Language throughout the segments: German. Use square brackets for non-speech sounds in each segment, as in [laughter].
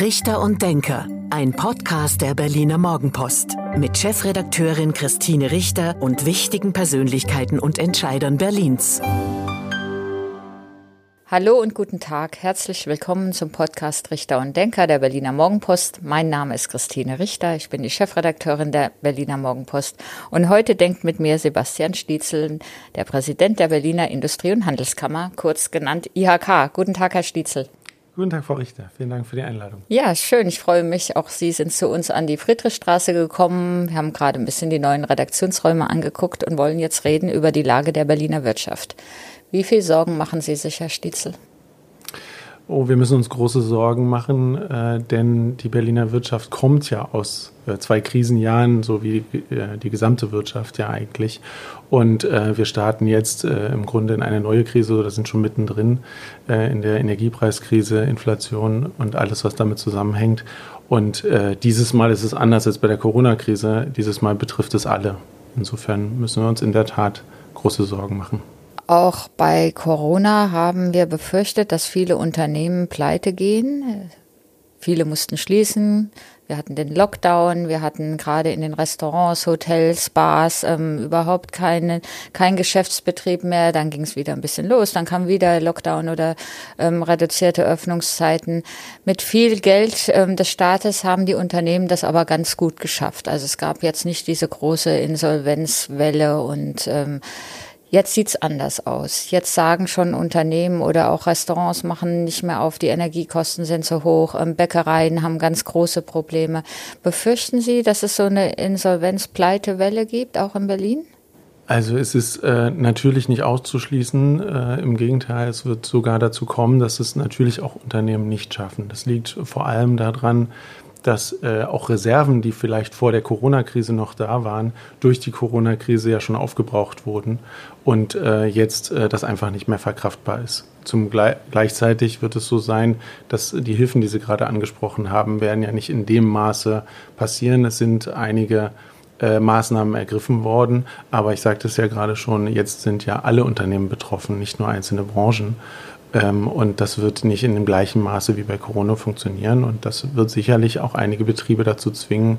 Richter und Denker, ein Podcast der Berliner Morgenpost mit Chefredakteurin Christine Richter und wichtigen Persönlichkeiten und Entscheidern Berlins. Hallo und guten Tag. Herzlich willkommen zum Podcast Richter und Denker der Berliner Morgenpost. Mein Name ist Christine Richter. Ich bin die Chefredakteurin der Berliner Morgenpost. Und heute denkt mit mir Sebastian Stietzel, der Präsident der Berliner Industrie- und Handelskammer, kurz genannt IHK. Guten Tag, Herr Stietzel. Guten Tag, Frau Richter. Vielen Dank für die Einladung. Ja, schön. Ich freue mich. Auch Sie sind zu uns an die Friedrichstraße gekommen. Wir haben gerade ein bisschen die neuen Redaktionsräume angeguckt und wollen jetzt reden über die Lage der Berliner Wirtschaft. Wie viel Sorgen machen Sie sich, Herr Stietzel? Oh, wir müssen uns große Sorgen machen, äh, denn die Berliner Wirtschaft kommt ja aus zwei Krisenjahren, so wie äh, die gesamte Wirtschaft ja eigentlich. Und äh, wir starten jetzt äh, im Grunde in eine neue Krise oder sind schon mittendrin äh, in der Energiepreiskrise, Inflation und alles, was damit zusammenhängt. Und dieses Mal ist es anders als bei der Corona-Krise. Dieses Mal betrifft es alle. Insofern müssen wir uns in der Tat große Sorgen machen. Auch bei Corona haben wir befürchtet, dass viele Unternehmen pleite gehen. Viele mussten schließen. Wir hatten den Lockdown. Wir hatten gerade in den Restaurants, Hotels, Bars ähm, überhaupt keine, kein Geschäftsbetrieb mehr. Dann ging es wieder ein bisschen los. Dann kam wieder Lockdown oder ähm, reduzierte Öffnungszeiten. Mit viel Geld ähm, des Staates haben die Unternehmen das aber ganz gut geschafft. Also es gab jetzt nicht diese große Insolvenzwelle und ähm, Jetzt sieht's anders aus. Jetzt sagen schon Unternehmen oder auch Restaurants machen nicht mehr auf, die Energiekosten sind zu hoch, ähm, Bäckereien haben ganz große Probleme. Befürchten Sie, dass es so eine Insolvenz-Pleitewelle gibt, auch in Berlin? Also es ist äh, natürlich nicht auszuschließen. Äh, Im Gegenteil, es wird sogar dazu kommen, dass es natürlich auch Unternehmen nicht schaffen. Das liegt vor allem daran, dass äh, auch Reserven, die vielleicht vor der Corona-Krise noch da waren, durch die Corona-Krise ja schon aufgebraucht wurden und äh, jetzt äh, das einfach nicht mehr verkraftbar ist. Zum Gle gleichzeitig wird es so sein, dass die Hilfen, die Sie gerade angesprochen haben, werden ja nicht in dem Maße passieren. Es sind einige äh, Maßnahmen ergriffen worden, aber ich sagte es ja gerade schon, jetzt sind ja alle Unternehmen betroffen, nicht nur einzelne Branchen. Ähm, und das wird nicht in dem gleichen Maße wie bei Corona funktionieren. Und das wird sicherlich auch einige Betriebe dazu zwingen,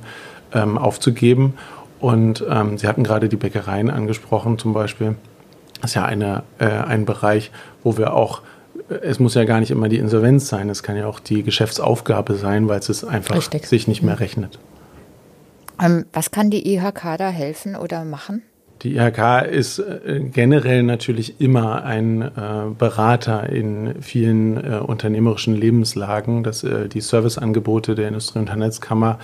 ähm, aufzugeben. Und ähm, Sie hatten gerade die Bäckereien angesprochen zum Beispiel. Das ist ja eine, äh, ein Bereich, wo wir auch äh, es muss ja gar nicht immer die Insolvenz sein, es kann ja auch die Geschäftsaufgabe sein, weil es einfach Richtig. sich nicht mehr rechnet. Ähm, was kann die IHK da helfen oder machen? Die IHK ist äh, generell natürlich immer ein äh, Berater in vielen äh, unternehmerischen Lebenslagen. Das, die Serviceangebote der Industrie- und Handelskammer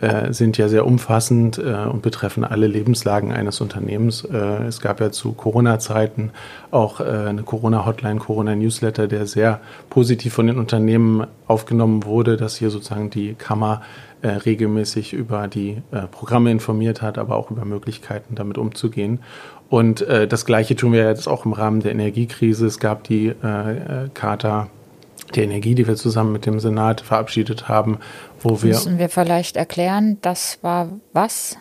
äh, sind ja sehr umfassend äh, und betreffen alle Lebenslagen eines Unternehmens. es gab ja zu Corona-Zeiten auch eine Corona-Hotline, Corona-Newsletter, der sehr positiv von den Unternehmen aufgenommen wurde, dass hier sozusagen die Kammer äh, regelmäßig über die äh, Programme informiert hat, aber auch über Möglichkeiten, damit umzugehen. Und äh, das Gleiche tun wir jetzt auch im Rahmen der Energiekrise. Es gab die äh, äh Charta der Energie, die wir zusammen mit dem Senat verabschiedet haben, wo wir. Müssen wir vielleicht erklären, das war was?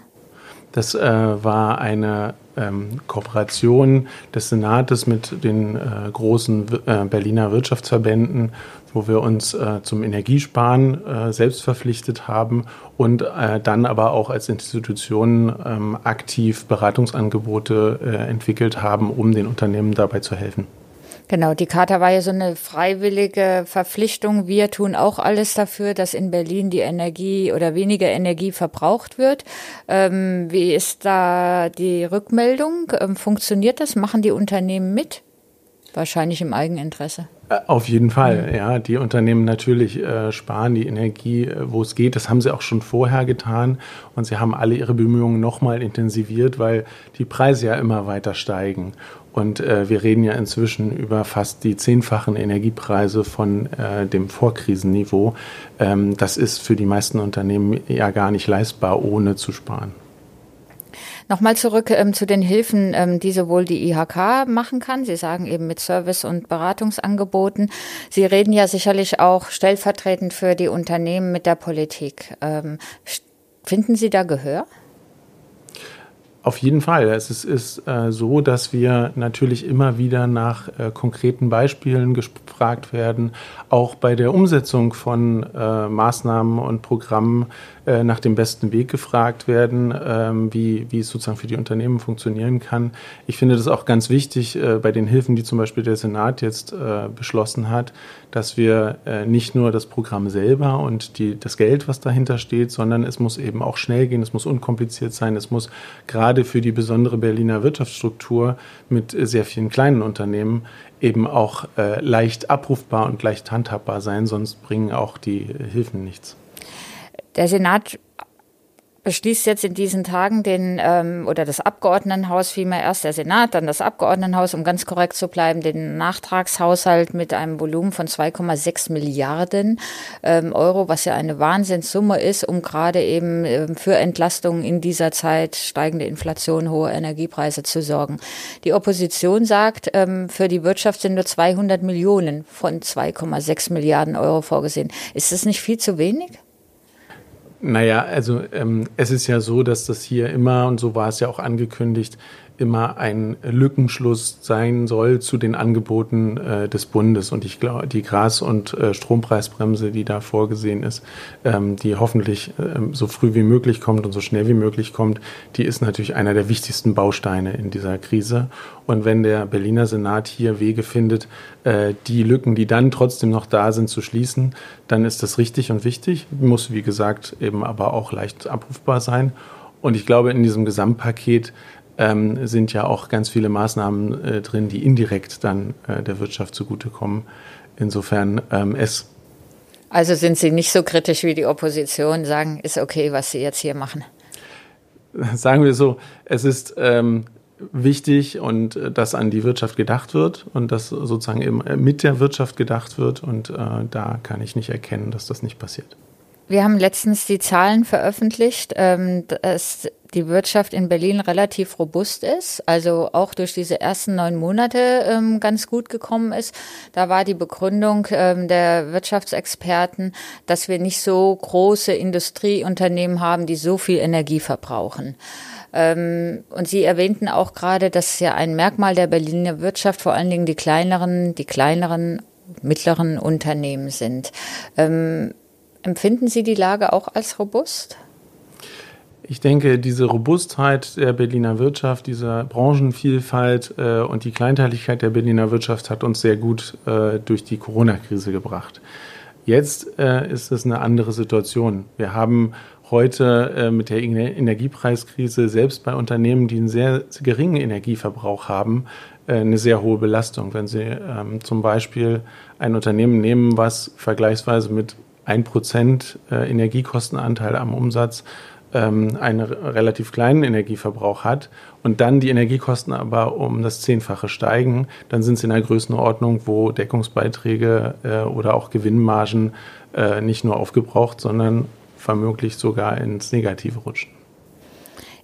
Das äh, war eine ähm, Kooperation des Senates mit den äh, großen äh, Berliner Wirtschaftsverbänden, wo wir uns äh, zum Energiesparen äh, selbst verpflichtet haben und äh, dann aber auch als Institution ähm, aktiv Beratungsangebote entwickelt haben, um den Unternehmen dabei zu helfen. Genau, die Charta war ja so eine freiwillige Verpflichtung. Wir tun auch alles dafür, dass in Berlin die Energie oder weniger Energie verbraucht wird. Ähm, wie ist da die Rückmeldung? Ähm, funktioniert das? Machen die Unternehmen mit? Wahrscheinlich im Eigeninteresse. Äh, auf jeden Fall, mhm. ja. Die Unternehmen natürlich äh, sparen die Energie, äh, wo es geht. Das haben sie auch schon vorher getan. Und sie haben alle ihre Bemühungen nochmal intensiviert, weil die Preise ja immer weiter steigen. Und äh, wir reden ja inzwischen über fast die zehnfachen Energiepreise von äh, dem Vorkrisenniveau. Ähm, das ist für die meisten Unternehmen ja gar nicht leistbar, ohne zu sparen. Nochmal zurück ähm, zu den Hilfen, ähm, die sowohl die IHK machen kann. Sie sagen eben mit Service- und Beratungsangeboten. Sie reden ja sicherlich auch stellvertretend für die Unternehmen mit der Politik. Ähm, finden Sie da Gehör? Auf jeden Fall. Es ist, ist äh, so, dass wir natürlich immer wieder nach äh, konkreten Beispielen gefragt werden, auch bei der Umsetzung von äh, Maßnahmen und Programmen äh, nach dem besten Weg gefragt werden, ähm, wie, wie es sozusagen für die Unternehmen funktionieren kann. Ich finde das auch ganz wichtig äh, bei den Hilfen, die zum Beispiel der Senat jetzt äh, beschlossen hat, dass wir nicht nur das Programm selber und die, das Geld, was dahinter steht, sondern es muss eben auch schnell gehen, es muss unkompliziert sein, es muss gerade für die besondere Berliner Wirtschaftsstruktur mit sehr vielen kleinen Unternehmen eben auch leicht abrufbar und leicht handhabbar sein, sonst bringen auch die Hilfen nichts. Der Senat beschließt jetzt in diesen Tagen den, ähm, oder das Abgeordnetenhaus, vielmehr erst der Senat, dann das Abgeordnetenhaus, um ganz korrekt zu bleiben, den Nachtragshaushalt mit einem Volumen von 2,6 Milliarden ähm, Euro, was ja eine Wahnsinnssumme ist, um gerade eben ähm, für Entlastungen in dieser Zeit, steigende Inflation, hohe Energiepreise zu sorgen. Die Opposition sagt, ähm, für die Wirtschaft sind nur 200 Millionen von 2,6 Milliarden Euro vorgesehen. Ist das nicht viel zu wenig? Naja, also ähm, es ist ja so, dass das hier immer, und so war es ja auch angekündigt, immer ein Lückenschluss sein soll zu den Angeboten äh, des Bundes. Und ich glaube, die Gas- und äh, Strompreisbremse, die da vorgesehen ist, ähm, die hoffentlich ähm, so früh wie möglich kommt und so schnell wie möglich kommt, die ist natürlich einer der wichtigsten Bausteine in dieser Krise. Und wenn der Berliner Senat hier Wege findet, äh, die Lücken, die dann trotzdem noch da sind, zu schließen, dann ist das richtig und wichtig, muss, wie gesagt, eben aber auch leicht abrufbar sein. Und ich glaube, in diesem Gesamtpaket ähm, sind ja auch ganz viele Maßnahmen äh, drin, die indirekt dann äh, der Wirtschaft zugutekommen. Insofern ähm, es. Also sind Sie nicht so kritisch wie die Opposition, sagen, ist okay, was Sie jetzt hier machen? [laughs] Sagen wir so, es ist ähm, wichtig und äh, dass an die Wirtschaft gedacht wird und dass sozusagen eben äh, mit der Wirtschaft gedacht wird und äh, da kann ich nicht erkennen, dass das nicht passiert. Wir haben letztens die Zahlen veröffentlicht, ähm, dass die Wirtschaft in Berlin relativ robust ist, also auch durch diese ersten neun Monate ähm, ganz gut gekommen ist. Da war die Begründung ähm, der Wirtschaftsexperten, dass wir nicht so große Industrieunternehmen haben, die so viel Energie verbrauchen. Und Sie erwähnten auch gerade, dass ja ein Merkmal der Berliner Wirtschaft vor allen Dingen die kleineren, die kleineren mittleren Unternehmen sind. Empfinden Sie die Lage auch als robust? Ich denke, diese Robustheit der Berliner Wirtschaft, diese Branchenvielfalt äh, und die Kleinteiligkeit der Berliner Wirtschaft hat uns sehr gut äh, durch die Corona-Krise gebracht. Jetzt äh, ist es eine andere Situation. Wir haben heute äh, mit der Energiepreiskrise selbst bei Unternehmen, die einen sehr geringen Energieverbrauch haben, äh, eine sehr hohe Belastung. Wenn Sie ähm, zum Beispiel ein Unternehmen nehmen, was vergleichsweise mit 1% äh, Energiekostenanteil am Umsatz ähm, einen relativ kleinen Energieverbrauch hat und dann die Energiekosten aber um das Zehnfache steigen, dann sind sie in einer Größenordnung, wo Deckungsbeiträge äh, oder auch Gewinnmargen äh, nicht nur aufgebraucht, sondern vermutlich sogar ins Negative rutschen.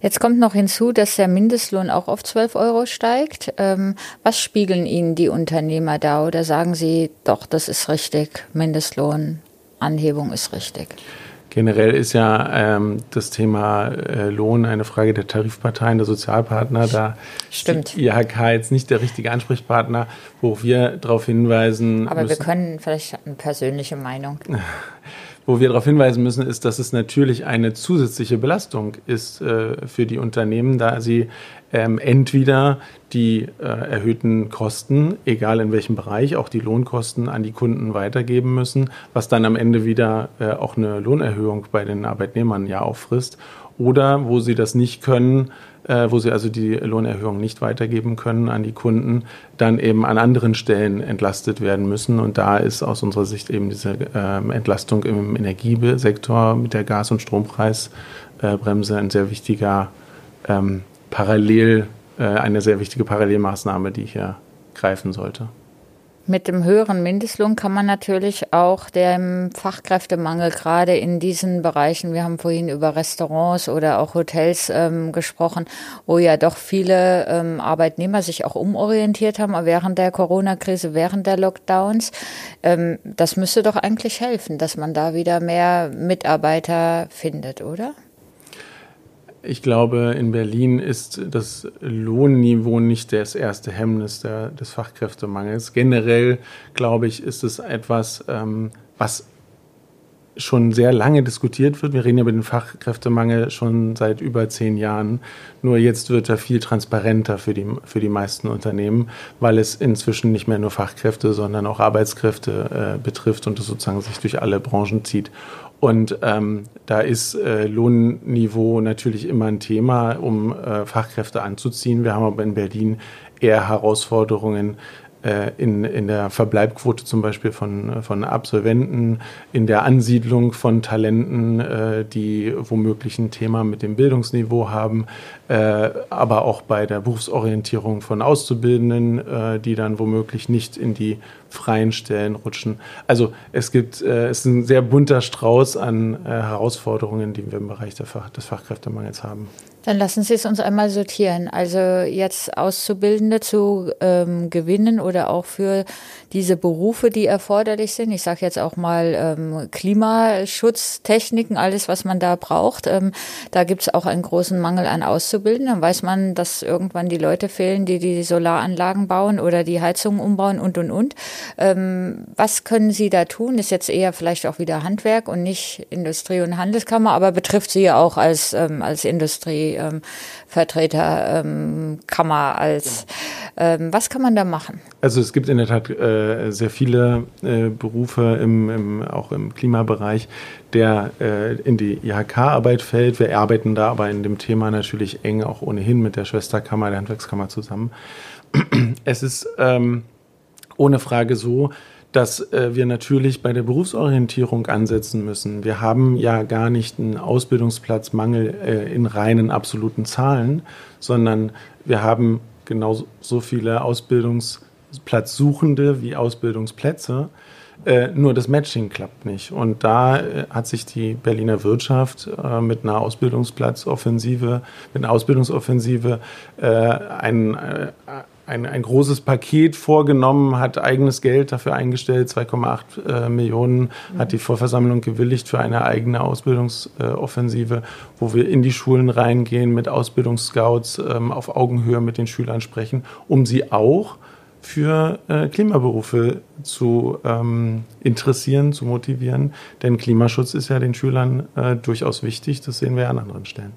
Jetzt kommt noch hinzu, dass der Mindestlohn auch auf 12 Euro steigt. Ähm, was spiegeln Ihnen die Unternehmer da oder sagen Sie, doch, das ist richtig, Mindestlohn Anhebung ist richtig. Generell ist ja ähm, das Thema äh, Lohn eine Frage der Tarifparteien, der Sozialpartner. Da Stimmt. ist die IHK jetzt nicht der richtige Ansprechpartner, wo wir darauf hinweisen. Aber müssen, wir können vielleicht eine persönliche Meinung. [laughs] wo wir darauf hinweisen müssen, ist, dass es natürlich eine zusätzliche Belastung ist äh, für die Unternehmen, da sie ähm, entweder die äh, erhöhten Kosten, egal in welchem Bereich, auch die Lohnkosten an die Kunden weitergeben müssen, was dann am Ende wieder äh, auch eine Lohnerhöhung bei den Arbeitnehmern ja auffrisst. Oder wo sie das nicht können, äh, wo sie also die Lohnerhöhung nicht weitergeben können an die Kunden, dann eben an anderen Stellen entlastet werden müssen. Und da ist aus unserer Sicht eben diese ähm, Entlastung im Energiesektor mit der Gas- und Strompreisbremse ein sehr wichtiger ähm, Parallel, äh, eine sehr wichtige Parallelmaßnahme, die hier greifen sollte. Mit dem höheren Mindestlohn kann man natürlich auch dem Fachkräftemangel gerade in diesen Bereichen, wir haben vorhin über Restaurants oder auch Hotels ähm, gesprochen, wo ja doch viele ähm, Arbeitnehmer sich auch umorientiert haben während der Corona-Krise, während der Lockdowns. Ähm, das müsste doch eigentlich helfen, dass man da wieder mehr Mitarbeiter findet, oder? Ich glaube, in Berlin ist das Lohnniveau nicht das erste Hemmnis der, des Fachkräftemangels. Generell, glaube ich, ist es etwas, ähm, was schon sehr lange diskutiert wird. Wir reden ja über den Fachkräftemangel schon seit über zehn Jahren. Nur jetzt wird er viel transparenter für die, für die meisten Unternehmen, weil es inzwischen nicht mehr nur Fachkräfte, sondern auch Arbeitskräfte äh, betrifft und es sozusagen sich durch alle Branchen zieht. Und ähm, da ist äh, Lohnniveau natürlich immer ein Thema, um äh, Fachkräfte anzuziehen. Wir haben aber in Berlin eher Herausforderungen, äh, in, in der Verbleibquote zum Beispiel von, von Absolventen, in der Ansiedlung von Talenten, äh, die womöglich ein Thema mit dem Bildungsniveau haben, aber auch bei der Berufsorientierung von Auszubildenden, äh, die dann womöglich nicht in die freien Stellen rutschen. Also es gibt, äh, es ist ein sehr bunter Strauß an äh, Herausforderungen, die wir im Bereich Fach, des Fachkräftemangels haben. Dann lassen Sie es uns einmal sortieren. Also jetzt Auszubildende zu ähm, gewinnen oder auch für diese Berufe, die erforderlich sind. Ich sage jetzt auch mal ähm, Klimaschutztechniken, alles, was man da braucht. Ähm, da gibt es auch einen großen Mangel an Auszubildenden. Dann weiß man, dass irgendwann die Leute fehlen, die die Solaranlagen bauen oder die Heizungen umbauen und, und, und. Ähm, was können Sie da tun? Ist jetzt eher vielleicht auch wieder Handwerk und nicht Industrie- und Handelskammer, aber betrifft Sie ja auch als, ähm, als Industrie ähm, Vertreterkammer als ähm, was kann man da machen? Also es gibt in der Tat äh, sehr viele äh, Berufe im, im, auch im Klimabereich, der äh, in die IHK-Arbeit fällt. Wir arbeiten da aber in dem Thema natürlich eng auch ohnehin mit der Schwesterkammer, der Handwerkskammer zusammen. Es ist ähm, ohne Frage so, dass äh, wir natürlich bei der Berufsorientierung ansetzen müssen. Wir haben ja gar nicht einen Ausbildungsplatzmangel äh, in reinen absoluten Zahlen, sondern wir haben genauso so viele Ausbildungsplatzsuchende wie Ausbildungsplätze. Äh, nur das Matching klappt nicht. Und da äh, hat sich die Berliner Wirtschaft äh, mit einer Ausbildungsplatzoffensive, mit einer Ausbildungsoffensive äh, ein, ein, ein großes Paket vorgenommen, hat eigenes Geld dafür eingestellt, 2,8 äh, Millionen hat die Vorversammlung gewilligt für eine eigene Ausbildungsoffensive, äh, wo wir in die Schulen reingehen, mit Ausbildungsscouts ähm, auf Augenhöhe mit den Schülern sprechen, um sie auch für äh, Klimaberufe zu ähm, interessieren, zu motivieren. Denn Klimaschutz ist ja den Schülern äh, durchaus wichtig, das sehen wir an anderen Stellen.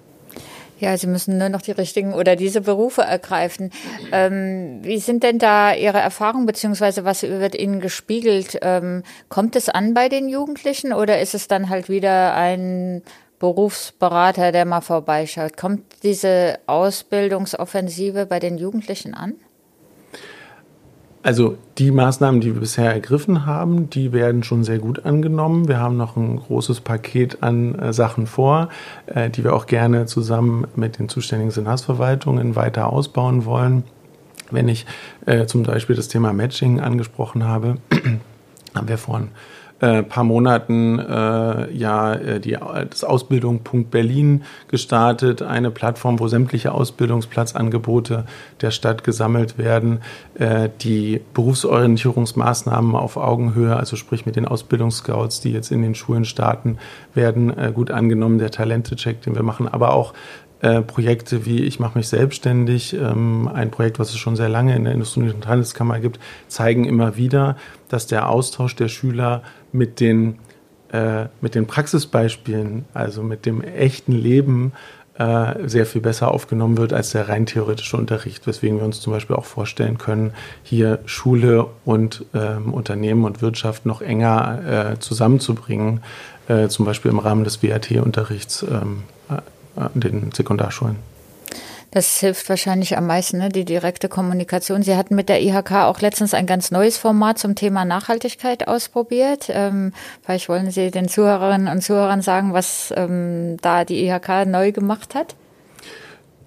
Ja, Sie müssen nur noch die richtigen oder diese Berufe ergreifen. Ähm, wie sind denn da Ihre Erfahrungen, beziehungsweise was wird Ihnen gespiegelt? Ähm, kommt es an bei den Jugendlichen oder ist es dann halt wieder ein Berufsberater, der mal vorbeischaut? Kommt diese Ausbildungsoffensive bei den Jugendlichen an? Also die Maßnahmen, die wir bisher ergriffen haben, die werden schon sehr gut angenommen. Wir haben noch ein großes Paket an äh, Sachen vor, äh, die wir auch gerne zusammen mit den zuständigen Senatsverwaltungen weiter ausbauen wollen. Wenn ich äh, zum Beispiel das Thema Matching angesprochen habe, [clears throat] haben wir vorhin äh, paar Monaten äh, ja äh, die, das Ausbildung.berlin gestartet, eine Plattform, wo sämtliche Ausbildungsplatzangebote der Stadt gesammelt werden, äh, die Berufsorientierungsmaßnahmen auf Augenhöhe, also sprich mit den Ausbildungsscouts, die jetzt in den Schulen starten, werden äh, gut angenommen, der Talente-Check, den wir machen, aber auch äh, Projekte wie Ich mache mich selbstständig, ähm, ein Projekt, was es schon sehr lange in der Industrie- und Handelskammer gibt, zeigen immer wieder, dass der Austausch der Schüler mit den, äh, mit den Praxisbeispielen, also mit dem echten Leben, äh, sehr viel besser aufgenommen wird als der rein theoretische Unterricht, weswegen wir uns zum Beispiel auch vorstellen können, hier Schule und ähm, Unternehmen und Wirtschaft noch enger äh, zusammenzubringen, äh, zum Beispiel im Rahmen des WAT-Unterrichts ähm, an den Sekundarschulen. Das hilft wahrscheinlich am meisten, ne? die direkte Kommunikation. Sie hatten mit der IHK auch letztens ein ganz neues Format zum Thema Nachhaltigkeit ausprobiert. Ähm, vielleicht wollen Sie den Zuhörerinnen und Zuhörern sagen, was ähm, da die IHK neu gemacht hat?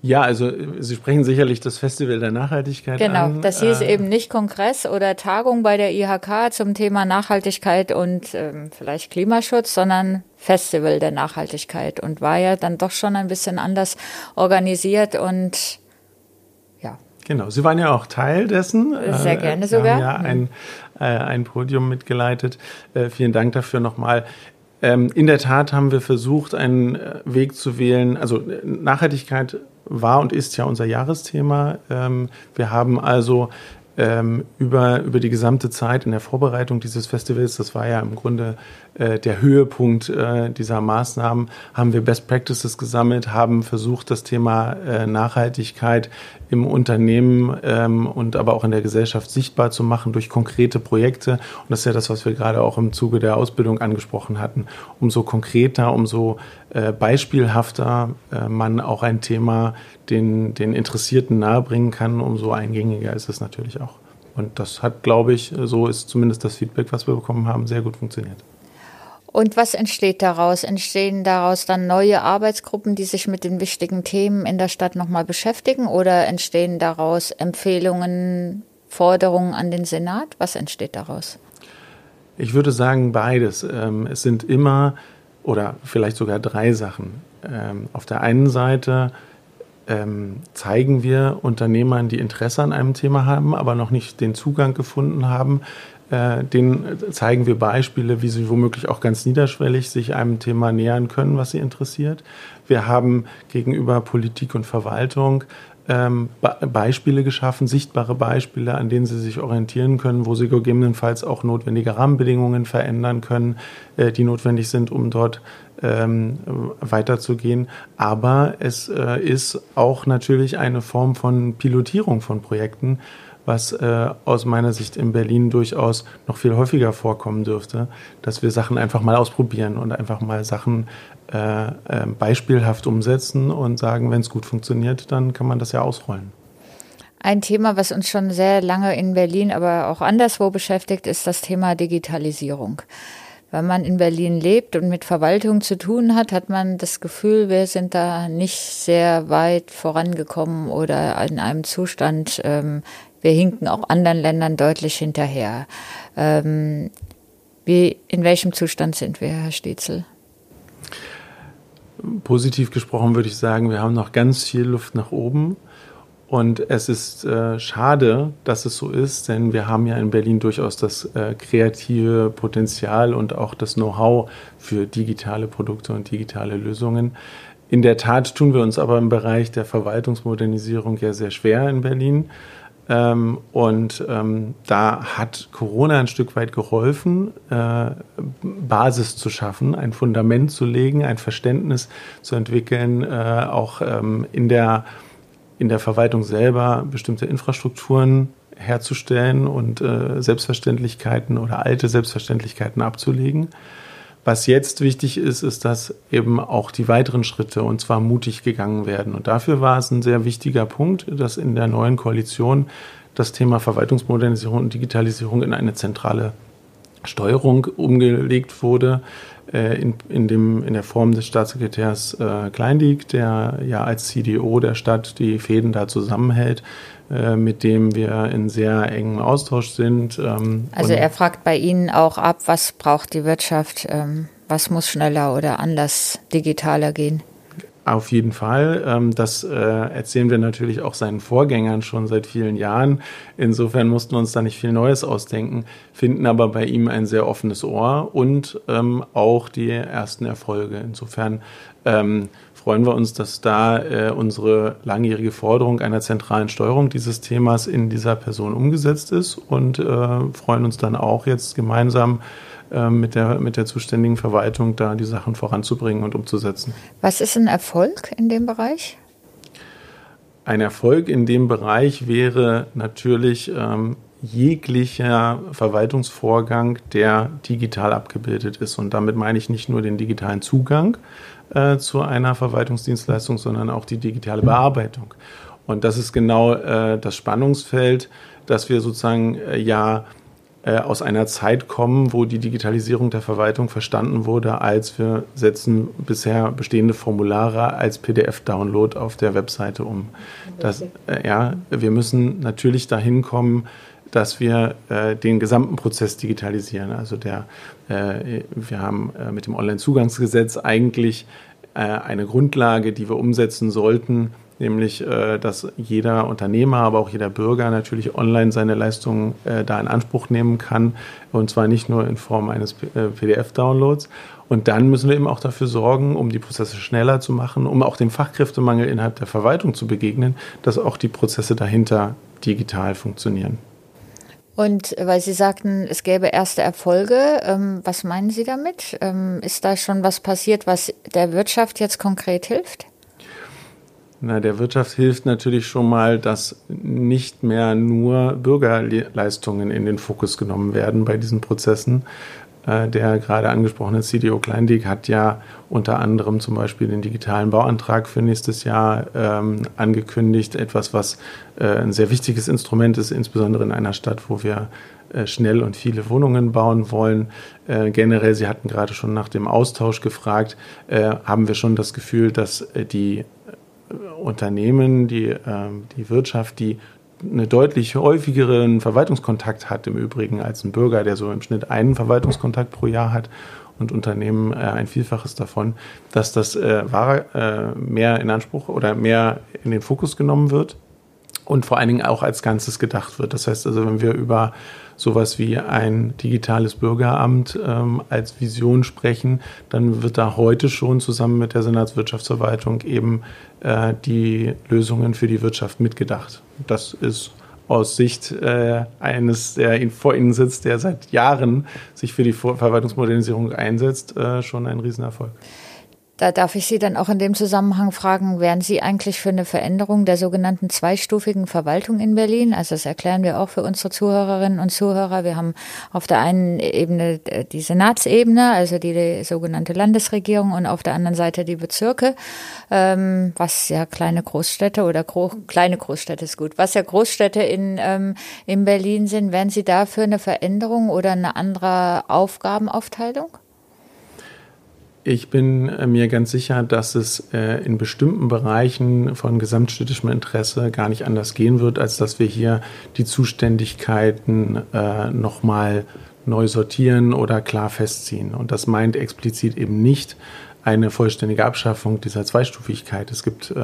Ja, also Sie sprechen sicherlich das Festival der Nachhaltigkeit genau, an. Genau, das hieß äh, eben nicht Kongress oder Tagung bei der IHK zum Thema Nachhaltigkeit und ähm, vielleicht Klimaschutz, sondern Festival der Nachhaltigkeit und war ja dann doch schon ein bisschen anders organisiert und ja. Genau, Sie waren ja auch Teil dessen. Sehr äh, gerne sogar. Haben ja ein, äh, ein Podium mitgeleitet. Äh, vielen Dank dafür nochmal. Ähm, in der Tat haben wir versucht, einen äh, Weg zu wählen. Also Nachhaltigkeit war und ist ja unser Jahresthema. Ähm, wir haben also ähm, über, über die gesamte Zeit in der Vorbereitung dieses Festivals, das war ja im Grunde äh, der Höhepunkt äh, dieser Maßnahmen, haben wir Best Practices gesammelt, haben versucht, das Thema äh, Nachhaltigkeit im Unternehmen ähm, und aber auch in der Gesellschaft sichtbar zu machen durch konkrete Projekte. Und das ist ja das, was wir gerade auch im Zuge der Ausbildung angesprochen hatten. Umso konkreter, umso äh, beispielhafter äh, man auch ein Thema den, den Interessierten nahebringen kann, umso eingängiger ist es natürlich auch. Und das hat, glaube ich, so ist zumindest das Feedback, was wir bekommen haben, sehr gut funktioniert. Und was entsteht daraus? Entstehen daraus dann neue Arbeitsgruppen, die sich mit den wichtigen Themen in der Stadt nochmal beschäftigen? Oder entstehen daraus Empfehlungen, Forderungen an den Senat? Was entsteht daraus? Ich würde sagen beides. Ähm, es sind immer oder vielleicht sogar drei Sachen. Ähm, auf der einen Seite ähm, zeigen wir Unternehmern, die Interesse an einem Thema haben, aber noch nicht den Zugang gefunden haben, äh, denen zeigen wir Beispiele, wie sie womöglich auch ganz niederschwellig sich einem Thema nähern können, was sie interessiert. Wir haben gegenüber Politik und Verwaltung ähm, Beispiele geschaffen, sichtbare Beispiele, an denen sie sich orientieren können, wo sie gegebenenfalls auch notwendige Rahmenbedingungen verändern können, äh, die notwendig sind, um dort ähm, weiterzugehen. Aber es äh, ist auch natürlich eine Form von Pilotierung von Projekten, was äh, aus meiner Sicht in Berlin durchaus noch viel häufiger vorkommen dürfte, dass wir Sachen einfach mal ausprobieren und einfach mal Sachen äh, äh, beispielhaft umsetzen und sagen, wenn es gut funktioniert, dann kann man das ja ausrollen. Ein Thema, was uns schon sehr lange in Berlin, aber auch anderswo beschäftigt, ist das Thema Digitalisierung. Wenn man in Berlin lebt und mit Verwaltung zu tun hat, hat man das Gefühl, wir sind da nicht sehr weit vorangekommen oder in einem Zustand, ähm, wir hinken auch anderen Ländern deutlich hinterher. Ähm, wie, in welchem Zustand sind wir, Herr Stietzel? Positiv gesprochen würde ich sagen, wir haben noch ganz viel Luft nach oben. Und es ist äh, schade, dass es so ist, denn wir haben ja in Berlin durchaus das äh, kreative Potenzial und auch das Know-how für digitale Produkte und digitale Lösungen. In der Tat tun wir uns aber im Bereich der Verwaltungsmodernisierung ja sehr schwer in Berlin. Ähm, und ähm, da hat Corona ein Stück weit geholfen, äh, Basis zu schaffen, ein Fundament zu legen, ein Verständnis zu entwickeln, äh, auch ähm, in, der, in der Verwaltung selber bestimmte Infrastrukturen herzustellen und äh, Selbstverständlichkeiten oder alte Selbstverständlichkeiten abzulegen. Was jetzt wichtig ist, ist, dass eben auch die weiteren Schritte und zwar mutig gegangen werden. Und dafür war es ein sehr wichtiger Punkt, dass in der neuen Koalition das Thema Verwaltungsmodernisierung und Digitalisierung in eine zentrale Steuerung umgelegt wurde, äh, in, in, dem, in der Form des Staatssekretärs äh, Kleindiek, der ja als CDO der Stadt die Fäden da zusammenhält, mit dem wir in sehr engem Austausch sind. Ähm, also er fragt bei Ihnen auch ab, was braucht die Wirtschaft, ähm, was muss schneller oder anders digitaler gehen? Auf jeden Fall. Ähm, das äh, erzählen wir natürlich auch seinen Vorgängern schon seit vielen Jahren. Insofern mussten wir uns da nicht viel Neues ausdenken, finden aber bei ihm ein sehr offenes Ohr und auch die ersten Erfolge. Insofern freuen wir uns, dass da äh, unsere langjährige Forderung einer zentralen Steuerung dieses Themas in dieser Person umgesetzt ist und äh, freuen uns dann auch jetzt gemeinsam äh, mit, der, mit der zuständigen Verwaltung da die Sachen voranzubringen und umzusetzen. Was ist ein Erfolg in dem Bereich? Ein Erfolg in dem Bereich wäre natürlich ähm, jeglicher Verwaltungsvorgang, der digital abgebildet ist. Und damit meine ich nicht nur den digitalen Zugang äh, zu einer Verwaltungsdienstleistung, sondern auch die digitale Bearbeitung. Und das ist genau äh, das Spannungsfeld, dass wir sozusagen äh, ja äh, aus einer Zeit kommen, wo die Digitalisierung der Verwaltung verstanden wurde, als wir setzen bisher bestehende Formulare als PDF-Download auf der Webseite um. Das, äh, ja, wir müssen natürlich dahin kommen, dass wir äh, den gesamten Prozess digitalisieren. Also der, äh, wir haben äh, mit dem Onlinezugangsgesetz eigentlich äh, eine Grundlage, die wir umsetzen sollten, nämlich äh, dass jeder Unternehmer, aber auch jeder Bürger natürlich online seine Leistungen äh, da in Anspruch nehmen kann und zwar nicht nur in Form eines PDF-Downloads. Und dann müssen wir eben auch dafür sorgen, um die Prozesse schneller zu machen, um auch dem Fachkräftemangel innerhalb der Verwaltung zu begegnen, dass auch die Prozesse dahinter digital funktionieren. Und weil Sie sagten, es gäbe erste Erfolge, ähm, was meinen Sie damit? Ähm, ist da schon was passiert, was der Wirtschaft jetzt konkret hilft? Na, der Wirtschaft hilft natürlich schon mal, dass nicht mehr nur Bürgerleistungen in den Fokus genommen werden bei diesen Prozessen. Äh, der gerade angesprochene CDO Kleindig hat ja unter anderem zum Beispiel den digitalen Bauantrag für nächstes Jahr ähm, angekündigt. Etwas, was äh, ein sehr wichtiges Instrument ist, insbesondere in einer Stadt, wo wir äh, schnell und viele Wohnungen bauen wollen. Äh, generell, Sie hatten gerade schon nach dem Austausch gefragt, äh, haben wir schon das Gefühl, dass die Unternehmen, die, ähm, die Wirtschaft, die eine deutlich häufigeren Verwaltungskontakt hat im Übrigen als ein Bürger, der so im Schnitt einen Verwaltungskontakt pro Jahr hat und Unternehmen äh, ein Vielfaches davon, dass das äh, äh, mehr in Anspruch oder mehr in den Fokus genommen wird und vor allen Dingen auch als Ganzes gedacht wird. Das heißt also, wenn wir über sowas wie ein digitales Bürgeramt ähm, als Vision sprechen, dann wird da heute schon zusammen mit der Senatswirtschaftsverwaltung eben äh, die Lösungen für die Wirtschaft mitgedacht. Das ist aus Sicht äh, eines, der vor Ihnen sitzt, der seit Jahren sich für die Verwaltungsmodernisierung einsetzt, äh, schon ein Riesenerfolg. Da darf ich Sie dann auch in dem Zusammenhang fragen, wären Sie eigentlich für eine Veränderung der sogenannten zweistufigen Verwaltung in Berlin? Also das erklären wir auch für unsere Zuhörerinnen und Zuhörer. Wir haben auf der einen Ebene äh, die Senatsebene, also die, sogenannte Landesregierung und auf der anderen Seite die Bezirke, ähm, was ja kleine Großstädte oder gro kleine Großstädte ist gut, was ja Großstädte in, ähm, in Berlin sind. Wären Sie da für eine Veränderung oder eine andere Aufgabenaufteilung? Ich bin äh, mir ganz sicher, dass es äh, in bestimmten Bereichen von gesamtstädtischem Interesse gar nicht anders gehen wird, als dass wir hier die Zuständigkeiten äh, nochmal neu sortieren oder klar festziehen. Und das meint explizit eben nicht eine vollständige Abschaffung dieser Zweistufigkeit. Es gibt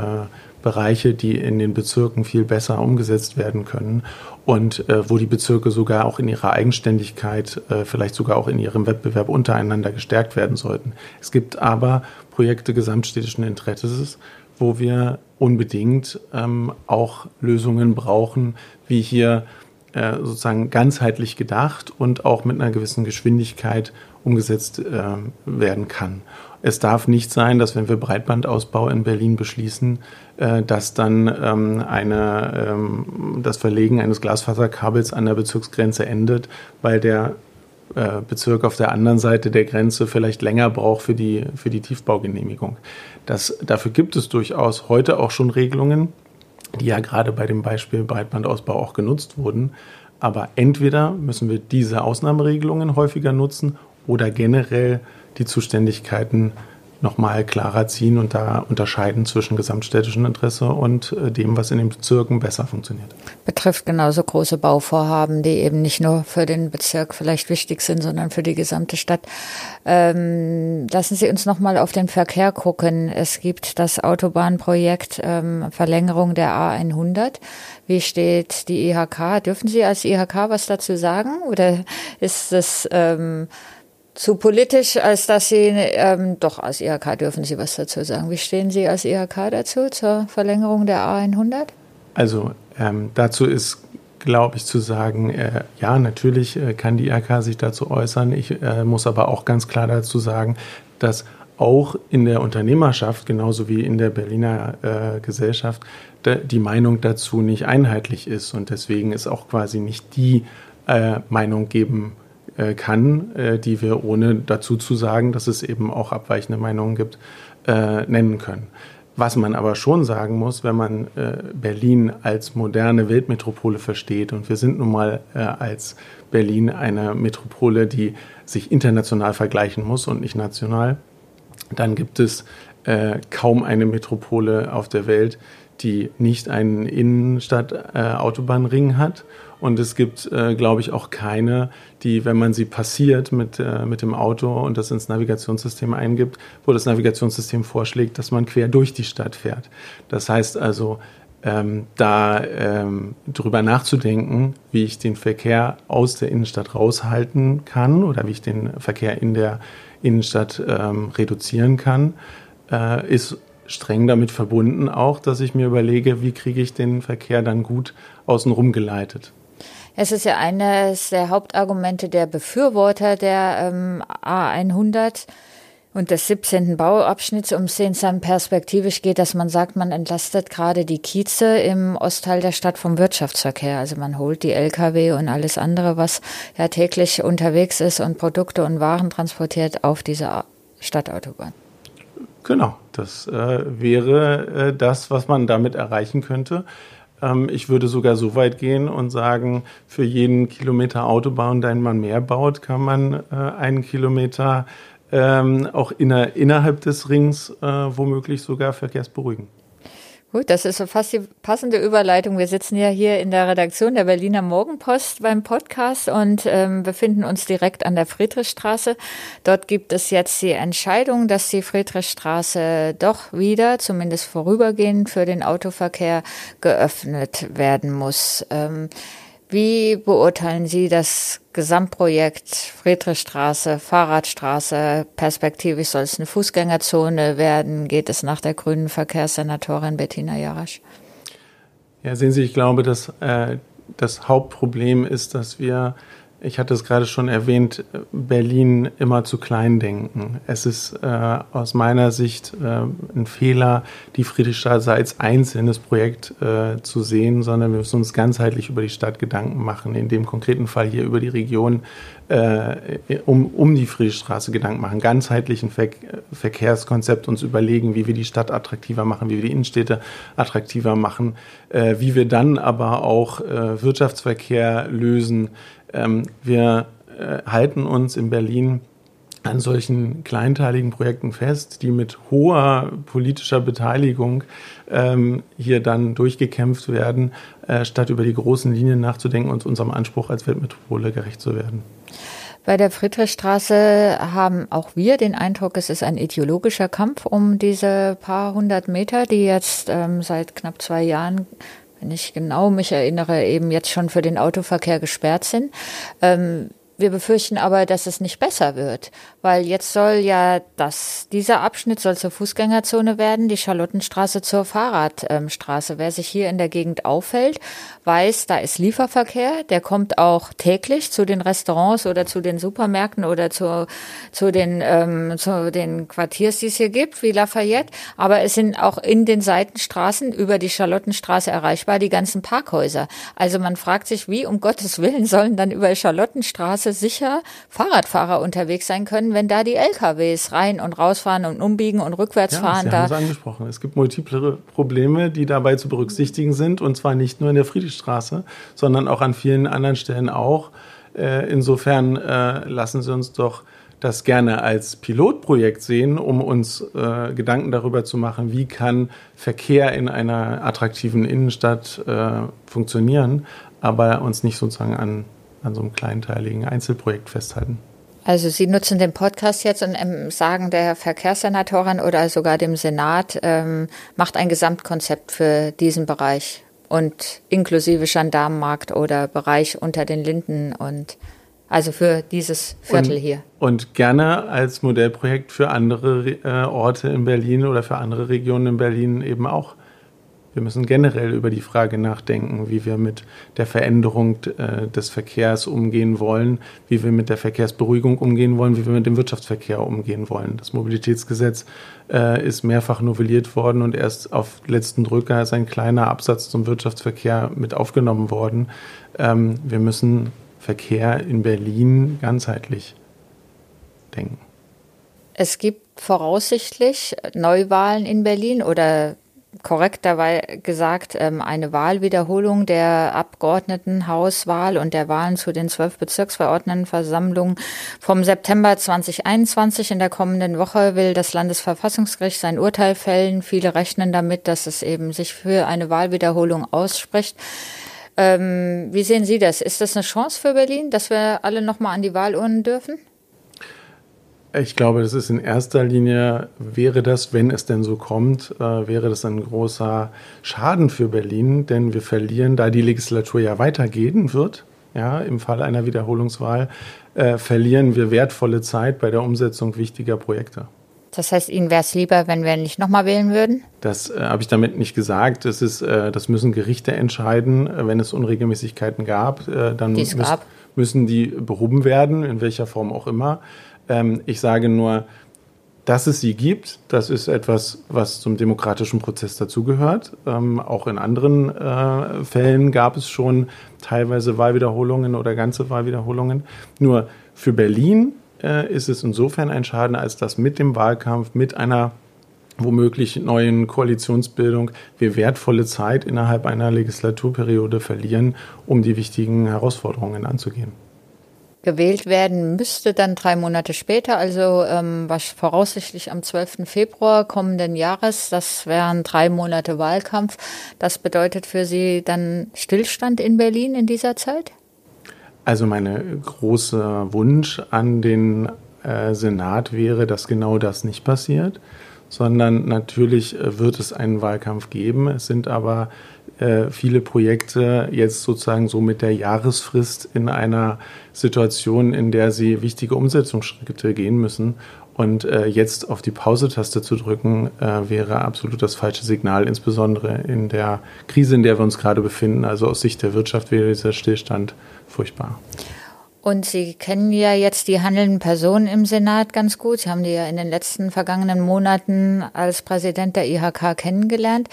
Bereiche, die in den Bezirken viel besser umgesetzt werden können und äh, wo die Bezirke sogar auch in ihrer Eigenständigkeit, äh, vielleicht sogar auch in ihrem Wettbewerb untereinander gestärkt werden sollten. Es gibt aber Projekte gesamtstädtischen Interesses, wo wir unbedingt ähm, auch Lösungen brauchen, wie hier äh, sozusagen ganzheitlich gedacht und auch mit einer gewissen Geschwindigkeit umgesetzt äh, werden kann. Es darf nicht sein, dass wenn wir Breitbandausbau in Berlin beschließen, äh, dass dann ähm, eine, ähm, das Verlegen eines Glasfaserkabels an der Bezirksgrenze endet, weil der äh, Bezirk auf der anderen Seite der Grenze vielleicht länger braucht für die, für die Tiefbaugenehmigung. Das, dafür gibt es durchaus heute auch schon Regelungen, die ja gerade bei dem Beispiel Breitbandausbau auch genutzt wurden. Aber entweder müssen wir diese Ausnahmeregelungen häufiger nutzen oder generell die Zuständigkeiten nochmal klarer ziehen und da unterscheiden zwischen gesamtstädtischem Interesse und äh, dem, was in den Bezirken besser funktioniert. Betrifft genauso große Bauvorhaben, die eben nicht nur für den Bezirk vielleicht wichtig sind, sondern für die gesamte Stadt. Ähm, lassen Sie uns nochmal auf den Verkehr gucken. Es gibt das Autobahnprojekt ähm, Verlängerung der A100. Wie steht die IHK? Dürfen Sie als IHK was dazu sagen? Oder ist das ähm, zu politisch, als dass Sie, ähm, doch als IHK dürfen Sie was dazu sagen. Wie stehen Sie als IHK dazu zur Verlängerung der A100? Also ähm, dazu ist, glaube ich, zu sagen, äh, ja, natürlich äh, kann die IHK sich dazu äußern. Ich äh, muss aber auch ganz klar dazu sagen, dass auch in der Unternehmerschaft, genauso wie in der Berliner äh, Gesellschaft, die Meinung dazu nicht einheitlich ist und deswegen ist auch quasi nicht die äh, Meinung geben äh, kann, äh, die wir ohne dazu zu sagen, dass es eben auch abweichende Meinungen gibt, äh, nennen können. Was man aber schon sagen muss, wenn man äh, Berlin als moderne Weltmetropole versteht, und wir sind nun mal äh, als Berlin eine Metropole, die sich international vergleichen muss und nicht national, dann gibt es äh, kaum eine Metropole auf der Welt, die nicht einen Innenstadt-Autobahnring hat Und es gibt, äh, glaube ich, auch keine, die, wenn man sie passiert mit, äh, mit dem Auto und das ins Navigationssystem eingibt, wo das Navigationssystem vorschlägt, dass man quer durch die Stadt fährt. Das heißt also, ähm, da ähm, drüber nachzudenken, wie ich den Verkehr aus der Innenstadt raushalten kann oder wie ich den Verkehr in der Innenstadt ähm, reduzieren kann, äh, ist streng damit verbunden auch, dass ich mir überlege, wie kriege ich den Verkehr dann gut außenrum geleitet. Es ist ja eines der Hauptargumente der Befürworter der ähm, A100 und des 17. Bauabschnitts, um es dann perspektivisch geht, dass man sagt, man entlastet gerade die Kieze im Ostteil der Stadt vom Wirtschaftsverkehr. Also man holt die Lkw und alles andere, was ja täglich unterwegs ist und Produkte und Waren transportiert, auf diese Stadtautobahn. Genau, das äh, wäre äh, das, was man damit erreichen könnte. Ähm, ich würde sogar so weit gehen und sagen, für jeden Kilometer Autobahn, den man mehr baut, kann man äh, einen Kilometer ähm, auch inner, innerhalb des Rings äh, womöglich sogar verkehrsberuhigen. Gut, das ist so fast die passende Überleitung. Wir sitzen ja hier in der Redaktion der Berliner Morgenpost beim Podcast und ähm, befinden uns direkt an der Friedrichstraße. Dort gibt es jetzt die Entscheidung, dass die Friedrichstraße doch wieder, zumindest vorübergehend, für den Autoverkehr geöffnet werden muss. Ähm, wie beurteilen Sie das Gesamtprojekt Friedrichstraße, Fahrradstraße? Perspektivisch soll es eine Fußgängerzone werden? Geht es nach der grünen Verkehrssenatorin Bettina Jarasch? Ja, sehen Sie, ich glaube, dass äh, das Hauptproblem ist, dass wir ich hatte es gerade schon erwähnt, Berlin immer zu klein denken. Es ist äh, aus meiner Sicht äh, ein Fehler, die Friedrichstraße als einzelnes Projekt äh, zu sehen, sondern wir müssen uns ganzheitlich über die Stadt Gedanken machen. In dem konkreten Fall hier über die Region äh, um, um die Friedrichstraße Gedanken machen, ganzheitlichen Ver Verkehrskonzept uns überlegen, wie wir die Stadt attraktiver machen, wie wir die Innenstädte attraktiver machen, äh, wie wir dann aber auch äh, Wirtschaftsverkehr lösen, ähm, wir äh, halten uns in Berlin an solchen kleinteiligen Projekten fest, die mit hoher politischer Beteiligung ähm, hier dann durchgekämpft werden, äh, statt über die großen Linien nachzudenken und unserem Anspruch als Weltmetropole gerecht zu werden. Bei der Friedrichstraße haben auch wir den Eindruck, es ist ein ideologischer Kampf um diese paar hundert Meter, die jetzt ähm, seit knapp zwei Jahren ich genau mich erinnere, eben jetzt schon für den Autoverkehr gesperrt sind. Ähm, wir befürchten aber, dass es nicht besser wird, weil jetzt soll ja das, dieser Abschnitt soll zur Fußgängerzone werden, die Charlottenstraße zur Fahrradstraße. Wer sich hier in der Gegend auffällt, weiß, da ist Lieferverkehr, der kommt auch täglich zu den Restaurants oder zu den Supermärkten oder zu, zu, den, ähm, zu den Quartiers, die es hier gibt, wie Lafayette. Aber es sind auch in den Seitenstraßen über die Charlottenstraße erreichbar die ganzen Parkhäuser. Also man fragt sich, wie um Gottes Willen sollen dann über Charlottenstraße sicher Fahrradfahrer unterwegs sein können, wenn da die LKWs rein und rausfahren und umbiegen und rückwärts ja, fahren. Sie da haben es angesprochen. Es gibt multiple Probleme, die dabei zu berücksichtigen sind und zwar nicht nur in der Friedrich Straße, sondern auch an vielen anderen Stellen auch. Äh, insofern äh, lassen Sie uns doch das gerne als Pilotprojekt sehen, um uns äh, Gedanken darüber zu machen, wie kann Verkehr in einer attraktiven Innenstadt äh, funktionieren, aber uns nicht sozusagen an, an so einem kleinteiligen Einzelprojekt festhalten. Also Sie nutzen den Podcast jetzt und ähm, sagen der Verkehrssenatorin oder sogar dem Senat, ähm, macht ein Gesamtkonzept für diesen Bereich und inklusive Gendarmenmarkt oder Bereich unter den Linden und also für dieses Viertel und, hier. Und gerne als Modellprojekt für andere äh, Orte in Berlin oder für andere Regionen in Berlin eben auch. Wir müssen generell über die Frage nachdenken, wie wir mit der Veränderung äh, des Verkehrs umgehen wollen, wie wir mit der Verkehrsberuhigung umgehen wollen, wie wir mit dem Wirtschaftsverkehr umgehen wollen. Das Mobilitätsgesetz äh, ist mehrfach novelliert worden und erst auf letzten Drücker ist ein kleiner Absatz zum Wirtschaftsverkehr mit aufgenommen worden. Ähm, wir müssen Verkehr in Berlin ganzheitlich denken. Es gibt voraussichtlich Neuwahlen in Berlin oder korrekt dabei gesagt, ähm, eine Wahlwiederholung der Abgeordnetenhauswahl und der Wahlen zu den zwölf Bezirksverordnetenversammlungen vom September 2021. In der kommenden Woche will das Landesverfassungsgericht sein Urteil fällen. Viele rechnen damit, dass es eben sich für eine Wahlwiederholung ausspricht. Ähm, wie sehen Sie das? Ist das eine Chance für Berlin, dass wir alle nochmal an die Wahlurnen dürfen? Ich glaube, das ist in erster Linie, wäre das, wenn es denn so kommt, äh, wäre das ein großer Schaden für Berlin, denn wir verlieren, da die Legislatur ja weitergehen wird, ja, im Fall einer Wiederholungswahl, äh, verlieren wir wertvolle Zeit bei der Umsetzung wichtiger Projekte. Das heißt, Ihnen wäre es lieber, wenn wir nicht nochmal wählen würden? Das äh, habe ich damit nicht gesagt. Das, ist, äh, das müssen Gerichte entscheiden. Wenn es Unregelmäßigkeiten gab, äh, dann müß, gab. müssen die behoben werden, in welcher Form auch immer. Ähm, ich sage nur, dass es sie gibt, das ist etwas, was zum demokratischen Prozess dazugehört. Ähm, auch in anderen äh, Fällen gab es schon teilweise Wahlwiederholungen oder ganze Wahlwiederholungen. Nur für Berlin äh, ist es insofern ein Schaden, als dass mit dem Wahlkampf, mit einer womöglich neuen Koalitionsbildung wir wertvolle Zeit innerhalb einer Legislaturperiode verlieren, um die wichtigen Herausforderungen anzugehen. Gewählt werden müsste dann drei Monate später, also ähm, was voraussichtlich am 12. Februar kommenden Jahres. Das wären drei Monate Wahlkampf. Das bedeutet für Sie dann Stillstand in Berlin in dieser Zeit? Also mein großer Wunsch an den äh, Senat wäre, dass genau das nicht passiert, sondern natürlich äh, wird es einen Wahlkampf geben. Es sind aber äh, viele Projekte jetzt sozusagen so mit der Jahresfrist in einer Situation, in der sie wichtige Umsetzungsschritte gehen müssen. Und äh, jetzt auf die Pause-Taste zu drücken, äh, wäre absolut das falsche Signal, insbesondere in der Krise, in der wir uns gerade befinden. Also aus Sicht der Wirtschaft wäre dieser Stillstand furchtbar. Und Sie kennen ja jetzt die handelnden Personen im Senat ganz gut. Sie haben die ja in den letzten vergangenen Monaten als Präsident der IHK kennengelernt.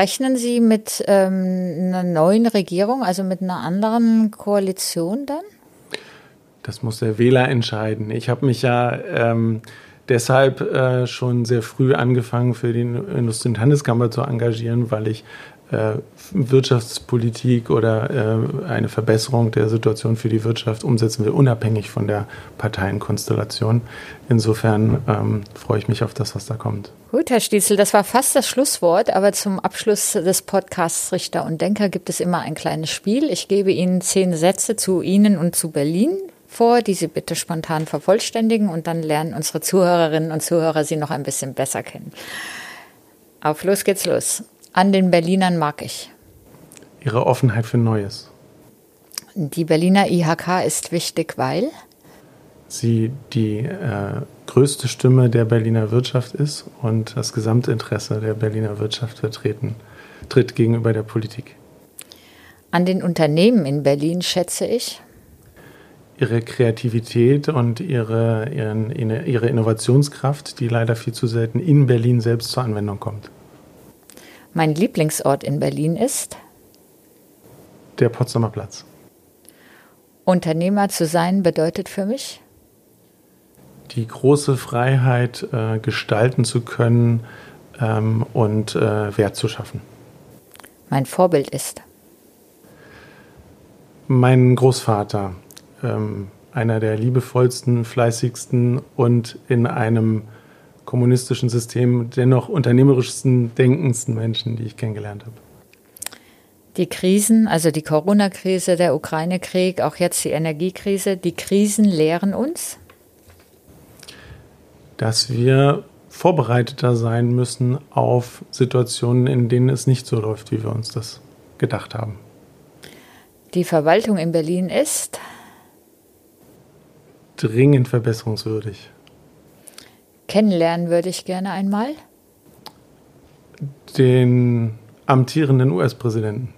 Rechnen Sie mit ähm, einer neuen Regierung, also mit einer anderen Koalition dann? Das muss der Wähler entscheiden. Ich habe mich ja ähm, deshalb äh, schon sehr früh angefangen, für die Industrie- und Handelskammer zu engagieren, weil ich Wirtschaftspolitik oder äh, eine Verbesserung der Situation für die Wirtschaft umsetzen will, unabhängig von der Parteienkonstellation. Insofern ähm, freue ich mich auf das, was da kommt. Gut, Herr Stietzel, das war fast das Schlusswort, aber zum Abschluss des Podcasts Richter und Denker gibt es immer ein kleines Spiel. Ich gebe Ihnen zehn Sätze zu Ihnen und zu Berlin vor, die Sie bitte spontan vervollständigen und dann lernen unsere Zuhörerinnen und Zuhörer Sie noch ein bisschen besser kennen. Auf los geht's los. An den Berlinern mag ich. Ihre Offenheit für Neues. Die Berliner IHK ist wichtig, weil sie die äh, größte Stimme der Berliner Wirtschaft ist und das gesamte Interesse der Berliner Wirtschaft vertreten tritt gegenüber der Politik. An den Unternehmen in Berlin schätze ich ihre Kreativität und ihre, ihren, ihre Innovationskraft, die leider viel zu selten in Berlin selbst zur Anwendung kommt. Mein Lieblingsort in Berlin ist? Der Potsdamer Platz. Unternehmer zu sein bedeutet für mich? Die große Freiheit, äh, gestalten zu können ähm, und äh, Wert zu schaffen. Mein Vorbild ist? Mein Großvater, ähm, einer der liebevollsten, fleißigsten und in einem kommunistischen System dennoch unternehmerischsten, denkendsten Menschen, die ich kennengelernt habe. Die Krisen, also die Corona-Krise, der Ukraine-Krieg, auch jetzt die Energiekrise, die Krisen lehren uns? Dass wir vorbereiteter sein müssen auf Situationen, in denen es nicht so läuft, wie wir uns das gedacht haben. Die Verwaltung in Berlin ist? Dringend verbesserungswürdig. Kennenlernen würde ich gerne einmal. Den amtierenden US-Präsidenten.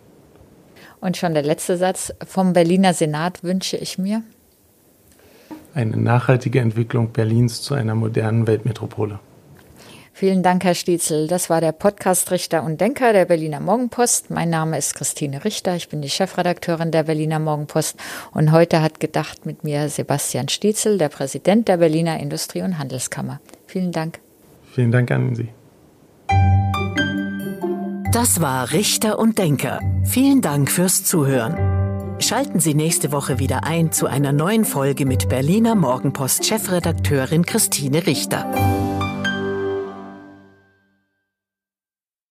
Und schon der letzte Satz. Vom Berliner Senat wünsche ich mir. Eine nachhaltige Entwicklung Berlins zu einer modernen Weltmetropole. Vielen Dank, Herr Stietzel. Das war der Podcast Richter und Denker der Berliner Morgenpost. Mein Name ist Christine Richter. Ich bin die Chefredakteurin der Berliner Morgenpost. Und heute hat gedacht mit mir Sebastian Stietzel, der Präsident der Berliner Industrie- und Handelskammer. Vielen Dank. Vielen Dank an Sie. Das war Richter und Denker. Vielen Dank fürs Zuhören. Schalten Sie nächste Woche wieder ein zu einer neuen Folge mit Berliner Morgenpost Chefredakteurin Christine Richter.